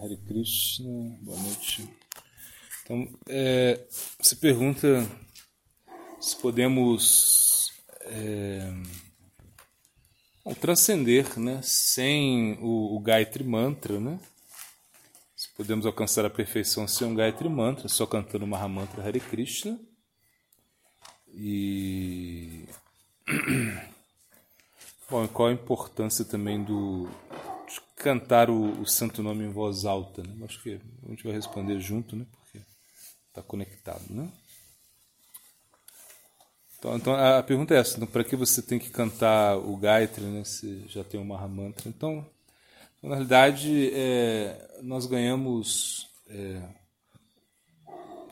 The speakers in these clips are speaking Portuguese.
Hare Krishna, boa noite. Então, é, você pergunta se podemos é, bom, transcender né, sem o, o Gayatri Mantra, né? Se podemos alcançar a perfeição sem um Gayatri Mantra, só cantando Mahamantra Hare Krishna. E. Bom, qual a importância também do, cantar o, o, santo nome em voz alta, né? Acho que a gente vai responder junto, né? Porque está conectado, né? Então, então, a pergunta é essa: então, para que você tem que cantar o Gayatri, né? Se já tem o Mahamantra? Então, na realidade, é, nós ganhamos é,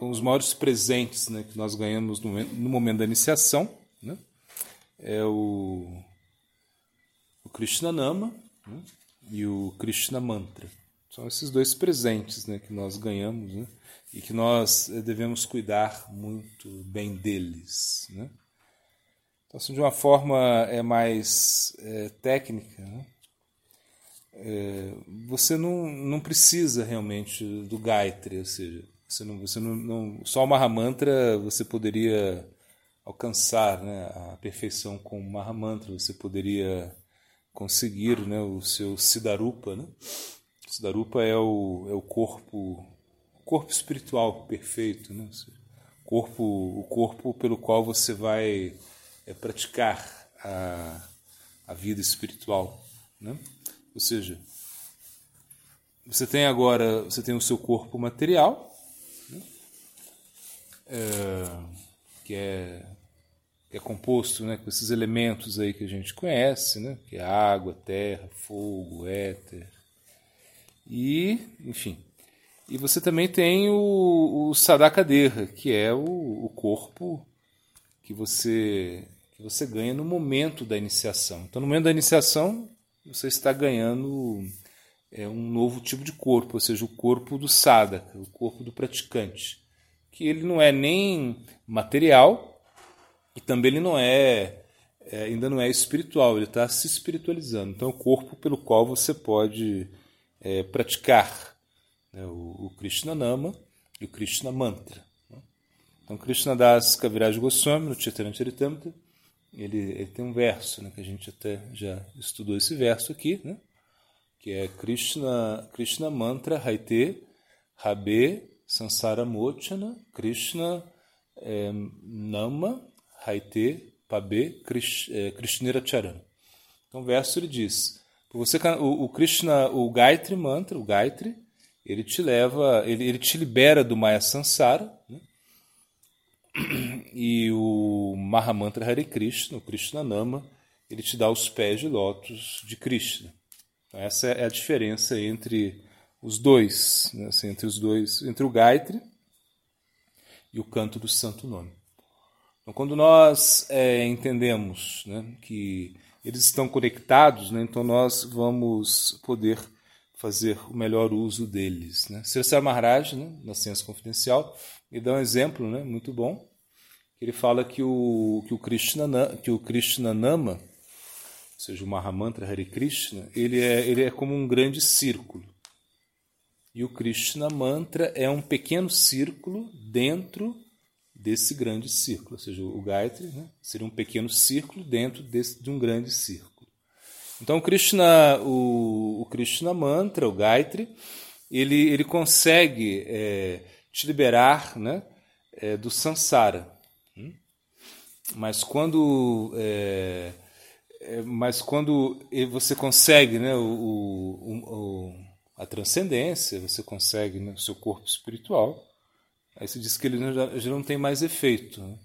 os maiores presentes, né? Que nós ganhamos no, no momento da iniciação, né? É o, o Krishna Nama, né? E o Krishna Mantra. São esses dois presentes né, que nós ganhamos né, e que nós eh, devemos cuidar muito bem deles. Né? Então, assim, de uma forma é mais é, técnica, né? é, você não, não precisa realmente do Gayatri, ou seja, você não, você não, não, só o Mahamantra você poderia alcançar né, a perfeição com o Mahamantra, você poderia conseguir né, o seu Siddharupa. Né? Siddharupa é o, é o corpo corpo espiritual perfeito, né? corpo, o corpo pelo qual você vai é, praticar a, a vida espiritual. Né? Ou seja, você tem agora você tem o seu corpo material, né? é, que é que é composto né, com esses elementos aí que a gente conhece, né, que é água, terra, fogo, éter. E, enfim. E você também tem o, o Sadakadeha, que é o, o corpo que você, que você ganha no momento da iniciação. Então, no momento da iniciação, você está ganhando é, um novo tipo de corpo, ou seja, o corpo do sadhaka, o corpo do praticante. Que ele não é nem material, e também ele não é, é ainda não é espiritual, ele está se espiritualizando. Então, é o corpo pelo qual você pode é, praticar né, o, o Krishna Nama e o Krishna Mantra. Né? Então, Krishna Das Kaviraj Goswami, no Chaitanya Charitamrita, ele, ele tem um verso, né, que a gente até já estudou esse verso aqui, né, que é Krishna, Krishna Mantra Haite Rabe Sansara Mochana Krishna é, Nama Haite Pabe é, Krishnera Charan. Então o verso ele diz: você o, o Krishna, o Gayatri mantra, o Gayatri, ele te leva, ele, ele te libera do Maya Sansara, né? e o Mahamantra Hare Krishna, o Krishna Nama, ele te dá os pés de lótus de Krishna. Então, essa é a diferença entre os dois, né? assim, entre os dois, entre o Gayatri e o canto do Santo Nome. Então, quando nós é, entendemos né, que eles estão conectados, né, então nós vamos poder fazer o melhor uso deles. Né? Sri Maharaj, né, na Ciência Confidencial, ele dá um exemplo né, muito bom. Ele fala que o, que o, Krishna, que o Krishna Nama, ou seja, o Mahamantra Hare Krishna, ele é, ele é como um grande círculo. E o Krishna Mantra é um pequeno círculo dentro desse grande círculo, ou seja, o Gayatri né, seria um pequeno círculo dentro desse, de um grande círculo. Então, o Krishna, o, o Krishna Mantra, o Gayatri, ele, ele consegue é, te liberar né, é, do samsara. Hum? Mas quando, é, é mas quando você consegue né, o, o, o, a transcendência, você consegue né, o seu corpo espiritual, Aí se diz que ele já, já não tem mais efeito. Né?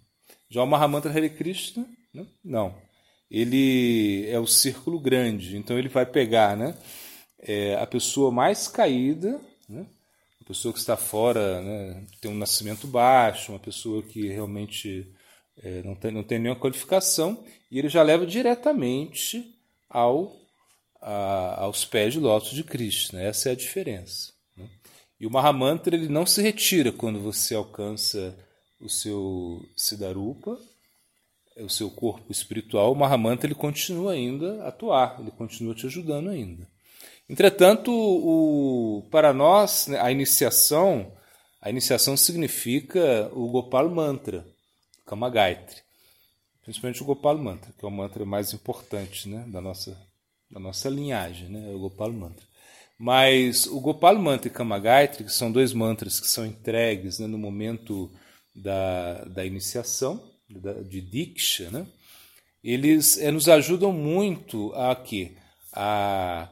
Já o Mahamantra Hare Krishna, né? não. Ele é o círculo grande, então ele vai pegar né, é, a pessoa mais caída, né, a pessoa que está fora, né, tem um nascimento baixo, uma pessoa que realmente é, não, tem, não tem nenhuma qualificação, e ele já leva diretamente ao, a, aos pés de lótus de Krishna. Essa é a diferença. E o Mahamantra ele não se retira quando você alcança o seu Siddharupa, o seu corpo espiritual. O Mahamantra ele continua ainda a atuar, ele continua te ajudando ainda. Entretanto, o, para nós, né, a iniciação, a iniciação significa o Gopal Mantra, Kama Gayatri. Principalmente o Gopal Mantra, que é o mantra mais importante né, da, nossa, da nossa linhagem, né, o Gopal Mantra. Mas o Gopal Mantra e Kama Gayatri, que são dois mantras que são entregues né, no momento da, da iniciação, da, de Diksha, né, eles é, nos ajudam muito a quê? A,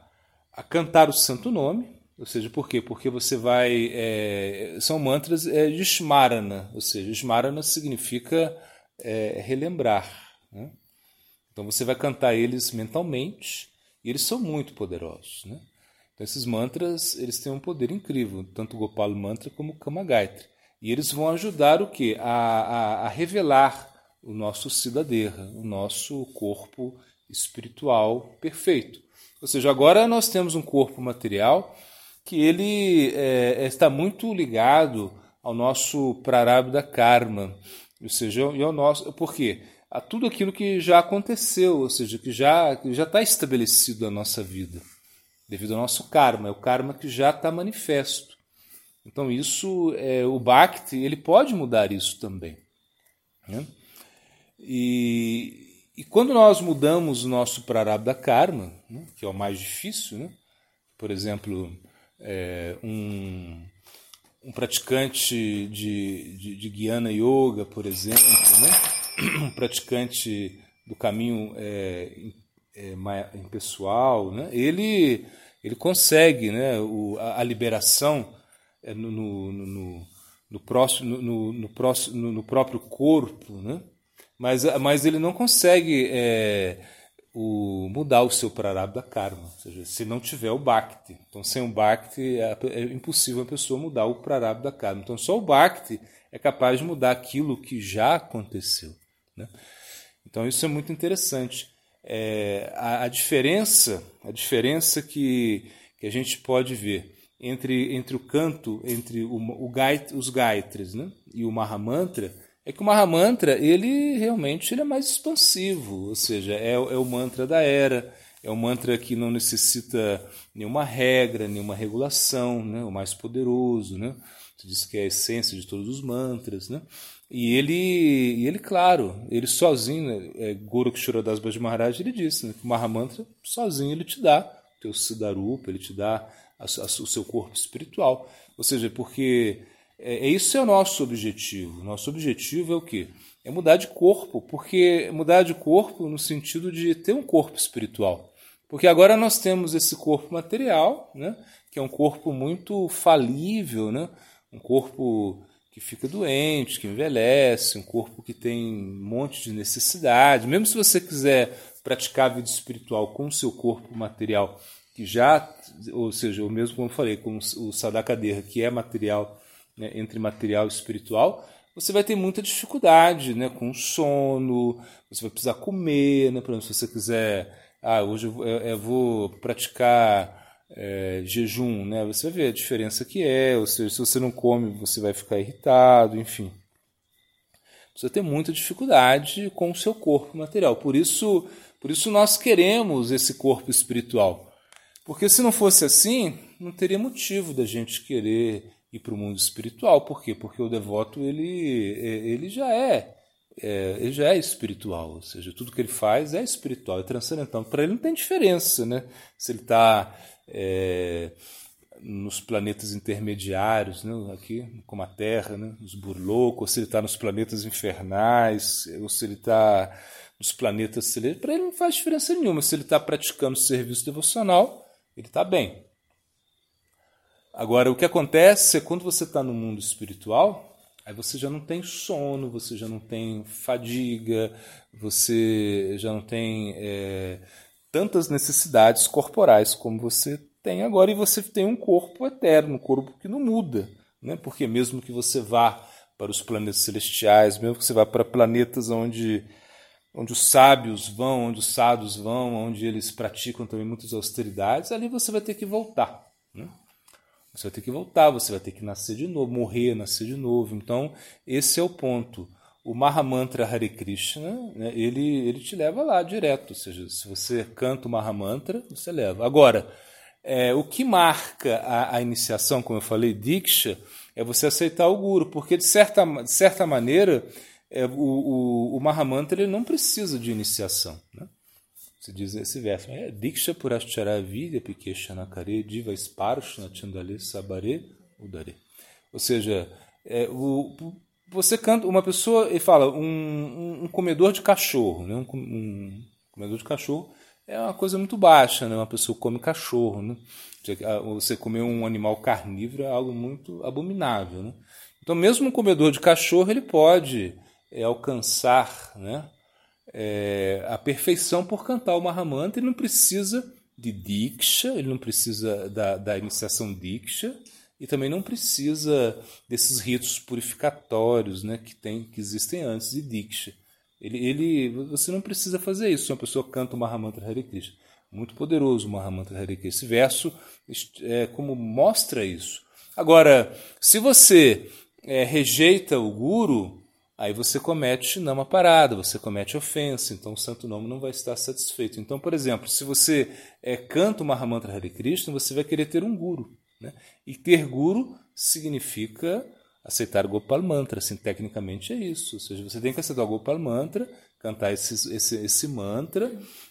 a cantar o santo nome, ou seja, por quê? Porque você vai. É, são mantras é, de Smarana, ou seja, Smarana significa é, relembrar. Né? Então você vai cantar eles mentalmente e eles são muito poderosos. Né? Então, esses mantras eles têm um poder incrível, tanto o Gopal Mantra como o Kama Gayatri. E eles vão ajudar o quê? A, a, a revelar o nosso Siddhadeha, o nosso corpo espiritual perfeito. Ou seja, agora nós temos um corpo material que ele é, está muito ligado ao nosso prarabdha karma, ou seja, e ao nosso, por quê? A tudo aquilo que já aconteceu, ou seja, que já que já está estabelecido na nossa vida devido ao nosso karma, é o karma que já está manifesto. Então isso, é, o Bhakti, ele pode mudar isso também. Né? E, e quando nós mudamos o nosso prarabdha karma, né, que é o mais difícil, né? por exemplo, é, um, um praticante de, de, de Guiana Yoga, por exemplo, né? um praticante do caminho é, é, impessoal, né? ele ele consegue né, o, a, a liberação é, no, no, no, no, próximo, no, no, próximo, no, próprio corpo, né? mas, mas ele não consegue é, o, mudar o seu prarabdha karma, ou seja, se não tiver o bhakti. Então, sem o bhakti é, é impossível a pessoa mudar o prarabdha karma. Então, só o bhakti é capaz de mudar aquilo que já aconteceu. Né? Então, isso é muito interessante é, a, a, diferença, a diferença que, que a gente pode ver entre, entre o canto, entre o, o gait, os gaitres né, e o Mahamantra, é que o Mahamantra ele realmente ele é mais expansivo, ou seja, é, é o mantra da era, é um mantra que não necessita nenhuma regra, nenhuma regulação, né, o mais poderoso, né? Diz que é a essência de todos os mantras, né? E ele, e ele claro, ele sozinho, né, é, Gorakshura das Maharaj, ele disse né, que o Mahamantra, sozinho, ele te dá o teu Siddharupa, ele te dá a, a, o seu corpo espiritual. Ou seja, porque é, é isso é o nosso objetivo. Nosso objetivo é o quê? É mudar de corpo, porque mudar de corpo no sentido de ter um corpo espiritual. Porque agora nós temos esse corpo material, né, que é um corpo muito falível, né, um corpo que fica doente, que envelhece, um corpo que tem um monte de necessidade. Mesmo se você quiser praticar a vida espiritual com o seu corpo material, que já, ou seja, o mesmo como eu falei, com o sadakadeha, que é material, né, entre material e espiritual, você vai ter muita dificuldade né, com sono, você vai precisar comer, né, por exemplo, se você quiser, ah, hoje eu, eu vou praticar é, jejum, né? Você ver a diferença que é, ou seja, se você não come, você vai ficar irritado, enfim. Você tem muita dificuldade com o seu corpo material. Por isso, por isso nós queremos esse corpo espiritual. Porque se não fosse assim, não teria motivo da gente querer ir para o mundo espiritual. Por quê? Porque o devoto ele, ele já é, é, ele já é espiritual, ou seja, tudo que ele faz é espiritual, é transcendental. Para ele não tem diferença, né? Se ele está é, nos planetas intermediários, né, aqui como a Terra, né, os burlocos, ou se ele está nos planetas infernais, ou se ele está nos planetas celestiais, para ele não faz diferença nenhuma. Se ele está praticando serviço devocional, ele está bem. Agora, o que acontece é quando você está no mundo espiritual, aí você já não tem sono, você já não tem fadiga, você já não tem é, tantas necessidades corporais como você tem agora, e você tem um corpo eterno, um corpo que não muda. Né? Porque mesmo que você vá para os planetas celestiais, mesmo que você vá para planetas onde, onde os sábios vão, onde os sábios vão, onde eles praticam também muitas austeridades, ali você vai ter que voltar. Né? Você vai ter que voltar, você vai ter que nascer de novo, morrer, nascer de novo. Então, esse é o ponto o Mahamantra Hare Krishna, né, ele, ele te leva lá direto. Ou seja, se você canta o Mahamantra, você leva. Agora, é, o que marca a, a, iniciação, como eu falei, Diksha, é você aceitar o Guru, porque de certa, de certa maneira é, o, o, o Mahamantra ele não precisa de iniciação. Né? Você diz esse verso, é Diksha Purashchara Pikeshanakare Diva Sparshna Chandale Sabare Udare. Ou seja, é, o, você canta, uma pessoa, e fala, um, um, um comedor de cachorro, né? um, um comedor de cachorro é uma coisa muito baixa, né? Uma pessoa come cachorro, né? Você comer um animal carnívoro é algo muito abominável, né? Então, mesmo um comedor de cachorro, ele pode é, alcançar né, é, a perfeição por cantar o Mahamantra. Ele não precisa de Diksha, ele não precisa da, da iniciação Diksha, e também não precisa desses ritos purificatórios né, que, tem, que existem antes de Diksha. Ele, ele, você não precisa fazer isso se uma pessoa canta o Mahamantra Hare Krishna. Muito poderoso o Mahamantra Hare Krishna. Esse verso é como mostra isso. Agora, se você é, rejeita o Guru, aí você comete nama parada, você comete ofensa, então o santo nome não vai estar satisfeito. Então, por exemplo, se você é, canta o Mahamantra Hare Krishna, você vai querer ter um Guru. Né? E ter Guru significa aceitar Gopal Mantra, assim, tecnicamente é isso. Ou seja, você tem que aceitar o Gopal Mantra, cantar esse, esse, esse mantra,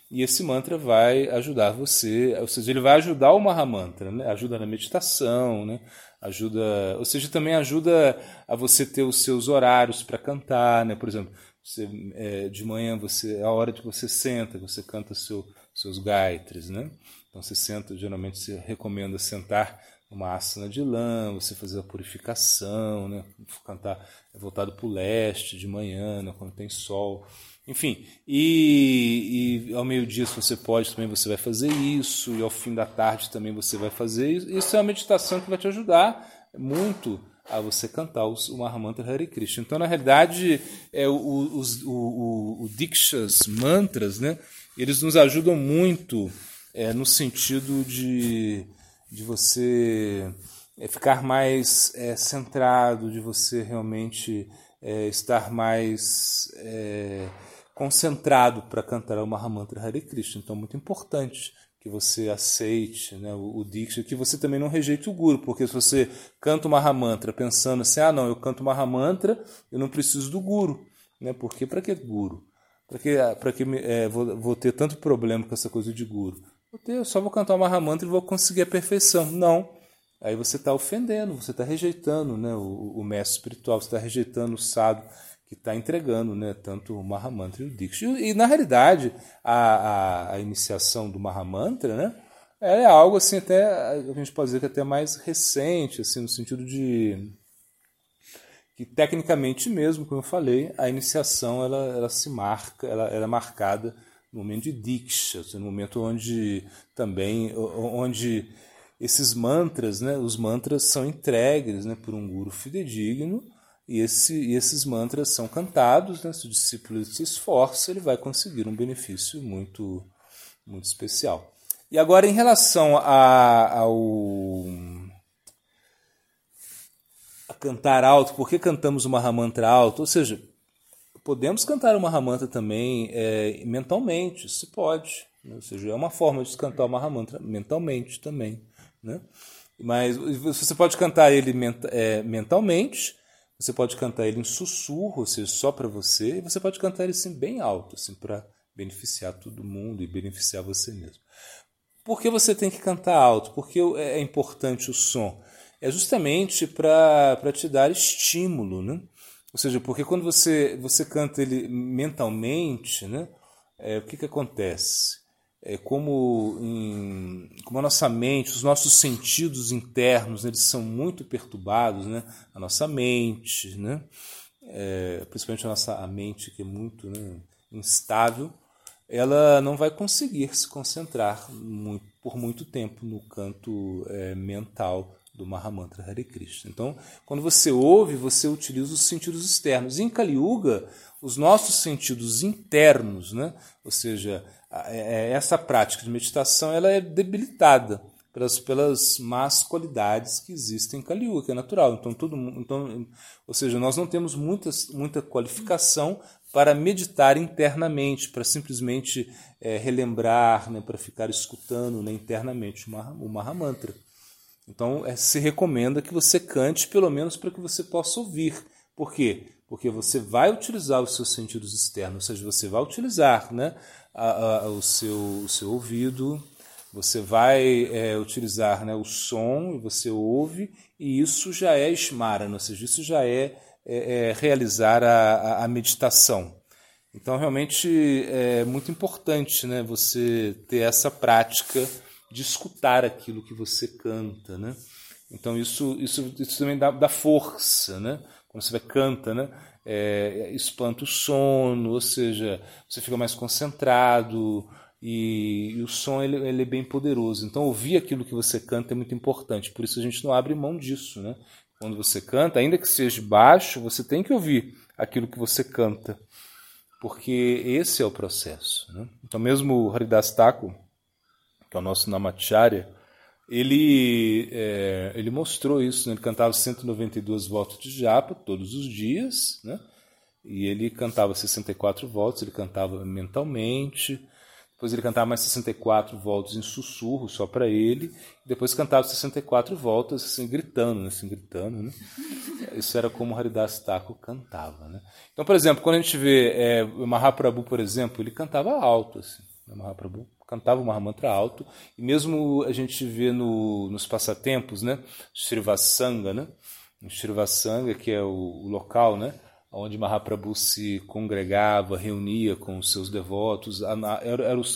e esse mantra vai ajudar você, ou seja, ele vai ajudar o Mahamantra, né? ajuda na meditação, né? ajuda, ou seja, também ajuda a você ter os seus horários para cantar, né? por exemplo, você, é, de manhã você é a hora que você senta, você canta seu, seus gaitres, né? Então você senta, geralmente se recomenda sentar uma asana de lã, você fazer a purificação, né? cantar voltado para o leste de manhã, né? quando tem sol. Enfim, e, e ao meio-dia, se você pode, também você vai fazer isso, e ao fim da tarde também você vai fazer isso. Isso é uma meditação que vai te ajudar muito a você cantar o Mahamantra Hare Krishna. Então, na realidade, é, o, o, o, o Dikshas mantras, né, eles nos ajudam muito é, no sentido de de você é, ficar mais é, centrado, de você realmente é, estar mais é, concentrado para cantar o Mahamantra Hare Krishna. Então, muito importante que você aceite né, o, o Diksha, que você também não rejeite o Guru, porque se você canta o Mahamantra pensando assim, ah, não, eu canto o Mahamantra, eu não preciso do Guru. Né? Porque para que Guru? Para que, pra que é, vou, vou ter tanto problema com essa coisa de Guru? Eu só vou cantar o Mahamantra e vou conseguir a perfeição. Não. Aí você está ofendendo, você está rejeitando né, o, o, mestre espiritual, você está rejeitando o sábio que está entregando né, tanto o Mahamantra e o Diksha. E, e na realidade, a, a, a, iniciação do Mahamantra né, é algo assim, até a gente pode dizer que até mais recente, assim, no sentido de que tecnicamente mesmo, como eu falei, a iniciação ela, ela se marca, ela, ela é marcada no momento de Diksha, no momento onde também onde esses mantras, né, os mantras são entregues né, por um guru fidedigno e, esse, e esses mantras são cantados, né, se o discípulo se esforça, ele vai conseguir um benefício muito, muito especial. E agora, em relação a, ao a cantar alto, por que cantamos o Mahamantra alto? Ou seja, Podemos cantar uma Mahamantra também é, mentalmente, se pode. Né? Ou seja, é uma forma de cantar uma Mahamantra mentalmente também. Né? Mas você pode cantar ele é, mentalmente, você pode cantar ele em sussurro, ou seja, só para você, e você pode cantar ele assim, bem alto, assim, para beneficiar todo mundo e beneficiar você mesmo. Por que você tem que cantar alto? Porque é importante o som? É justamente para te dar estímulo, né? Ou seja, porque quando você, você canta ele mentalmente, né, é, o que, que acontece? É como, em, como a nossa mente, os nossos sentidos internos, eles são muito perturbados, né? a nossa mente, né? É, principalmente a nossa a mente que é muito né, instável, ela não vai conseguir se concentrar muito, por muito tempo no canto é, mental do Mahamantra Hare Krishna. Então, quando você ouve, você utiliza os sentidos externos. Em Kali Yuga, os nossos sentidos internos, né? ou seja, é, essa prática de meditação ela é debilitada pelas, pelas más qualidades que existem em Kali Yuga, que é natural. Então, todo então, ou seja, nós não temos muitas, muita qualificação para meditar internamente, para simplesmente é, relembrar, né, para ficar escutando né, internamente o Mahamantra. Então, é, se recomenda que você cante, pelo menos para que você possa ouvir. Por quê? Porque você vai utilizar os seus sentidos externos, ou seja, você vai utilizar né, a, a, o, seu, o seu ouvido, você vai é, utilizar né, o som você ouve, e isso já é esmara, ou seja, isso já é, é, é realizar a, a, meditação. Então, realmente é muito importante né, você ter essa prática de escutar aquilo que você canta. Né? Então, isso, isso, isso também dá, dá força. Né? Quando você canta, né? É, espanta o sono, ou seja, você fica mais concentrado, e, e, o som ele, ele, é bem poderoso. Então ouvir aquilo que você canta é muito importante. Por isso a gente não abre mão disso, né? Quando você canta, ainda que seja baixo, você tem que ouvir aquilo que você canta, porque esse é o processo. Né? Então mesmo o Haridas Thakur, que é o nosso Namacharya, ele, é, ele mostrou isso. Né? Ele cantava 192 voltas de japa todos os dias, né? e ele cantava 64 voltas, ele cantava mentalmente, depois ele cantava mais 64 voltas em sussurro só para ele. Depois cantava 64 voltas assim gritando, né? assim gritando, né? Isso era como Haridas Thakur cantava, né? Então, por exemplo, quando a gente vê é, Mahaprabhu, por exemplo, ele cantava alto, assim. O Mahaprabhu cantava o Mahamantra alto. E mesmo a gente vê no, nos passatempos, né? Srivasanga, né? O Srivasanga, que é o, o local, né? Onde Mahaprabhu se congregava, reunia com os seus devotos, eram os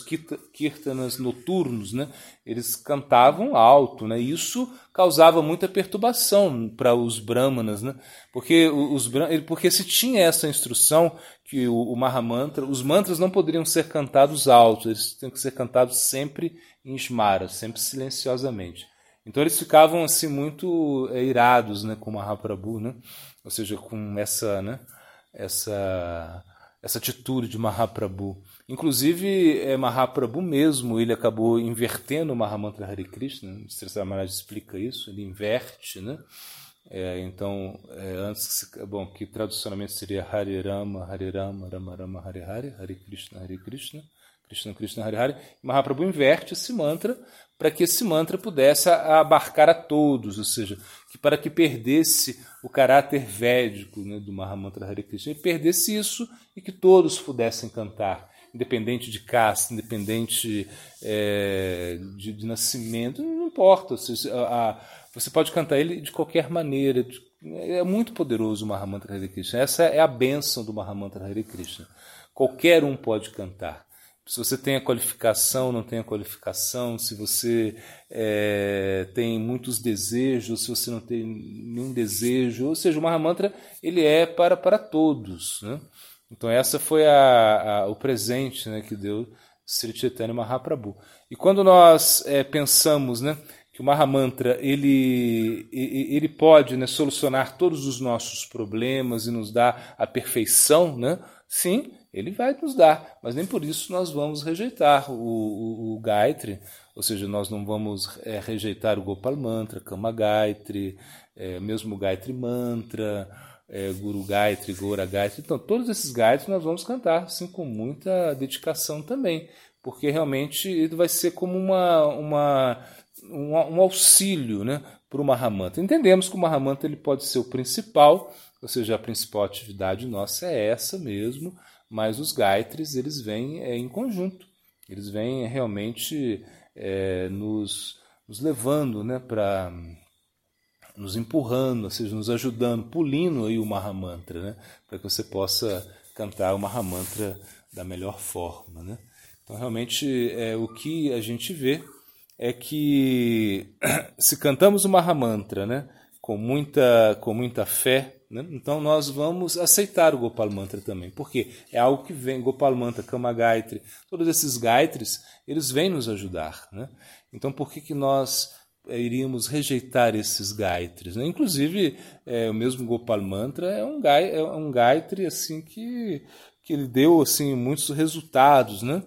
kirtanas noturnos, né? eles cantavam alto, né? isso causava muita perturbação para os brahmanas, né? porque, os, porque se tinha essa instrução que o, o Mahamantra, os mantras não poderiam ser cantados altos, eles têm que ser cantados sempre em Smara, sempre silenciosamente. Então eles ficavam assim muito é, irados né, com Mahaprabhu, né? Ou seja, com essa, né, essa, essa atitude de Mahaprabhu. Inclusive, é, Mahaprabhu mesmo, ele acabou invertendo o Mahamantra Hare Krishna, o Sri Maharaj explica isso, ele inverte, né? É, então, é, antes, bom, que traducionalmente seria Hare Rama, Hare Rama, Rama Rama, Hare Hare, Hare Krishna, Hare Krishna, Krishna Krishna, Hare Hare. Mahaprabhu inverte esse mantra para que esse mantra pudesse abarcar a todos, ou seja, que para que perdesse o caráter védico né, do Mahamantra Hare Krishna, ele perdesse isso e que todos pudessem cantar, independente de casta, independente é, de, de, nascimento, não importa. Seja, a, a, você pode cantar ele de qualquer maneira. É muito poderoso o Mahamantra Hare Krishna. Essa é a bênção do Mahamantra Hare Krishna. Qualquer um pode cantar se você tem a qualificação, não tem a qualificação, se você é, tem muitos desejos, se você não tem nenhum desejo, ou seja, o Mahamantra ele é para, para todos. Né? Então essa foi a, a, o presente né, que deu Sri Chaitanya Mahaprabhu. E quando nós é, pensamos né, que o Mahamantra ele, ele pode né, solucionar todos os nossos problemas e nos dar a perfeição, né? sim, ele vai nos dar, mas nem por isso nós vamos rejeitar o, o, o Gayatri, ou seja, nós não vamos é, rejeitar o Gopal Mantra, Kama Gayatri, é, mesmo o Gayatri Mantra, é, Guru Gayatri, Gora Gayatri. Então, todos esses Gayatri nós vamos cantar assim, com muita dedicação também, porque realmente ele vai ser como uma, uma, um, um auxílio né, para o Mahamantra. Entendemos que o Mahamantra ele pode ser o principal, ou seja, a principal atividade nossa é essa mesmo, mas os gaitres eles vêm é, em conjunto, eles vêm realmente é, nos, nos levando né, para nos empurrando, ou seja, nos ajudando, pulindo aí o Mahamantra, né, para que você possa cantar o Mahamantra da melhor forma. Né? Então, realmente, é, o que a gente vê é que se cantamos o Mahamantra né, com, muita, com muita fé, né? Então nós vamos aceitar o Gopal Mantra também, porque é algo que vem, Gopal Mantra, Kama Gayatri, todos esses Gayatris, eles vêm nos ajudar. Né? Então por que, que nós é, iríamos rejeitar esses Gayatris? Né? Inclusive, é, o mesmo Gopal Mantra é um, gai, é um Gayatri assim, que, que ele deu assim, muitos resultados. Né?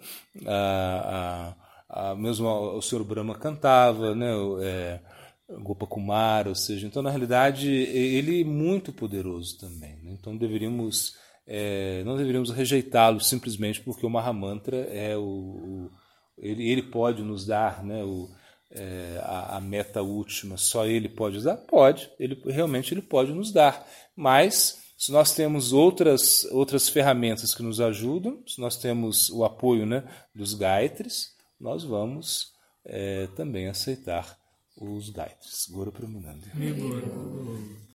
A, a, a, mesmo o Sr. Brahma cantava, né? É, Gopakumara, ou seja, então na realidade ele é muito poderoso também. Né? Então deveríamos é, não deveríamos rejeitá-lo simplesmente porque o Mahamantra é o, o ele, ele pode nos dar né, o, é, a, a, meta última, só ele pode nos dar? Pode, ele, realmente ele pode nos dar, mas se nós temos outras, outras ferramentas que nos ajudam, se nós temos o apoio né, dos gaitres, nós vamos é, também aceitar os gaitres. Guru Pramanandi.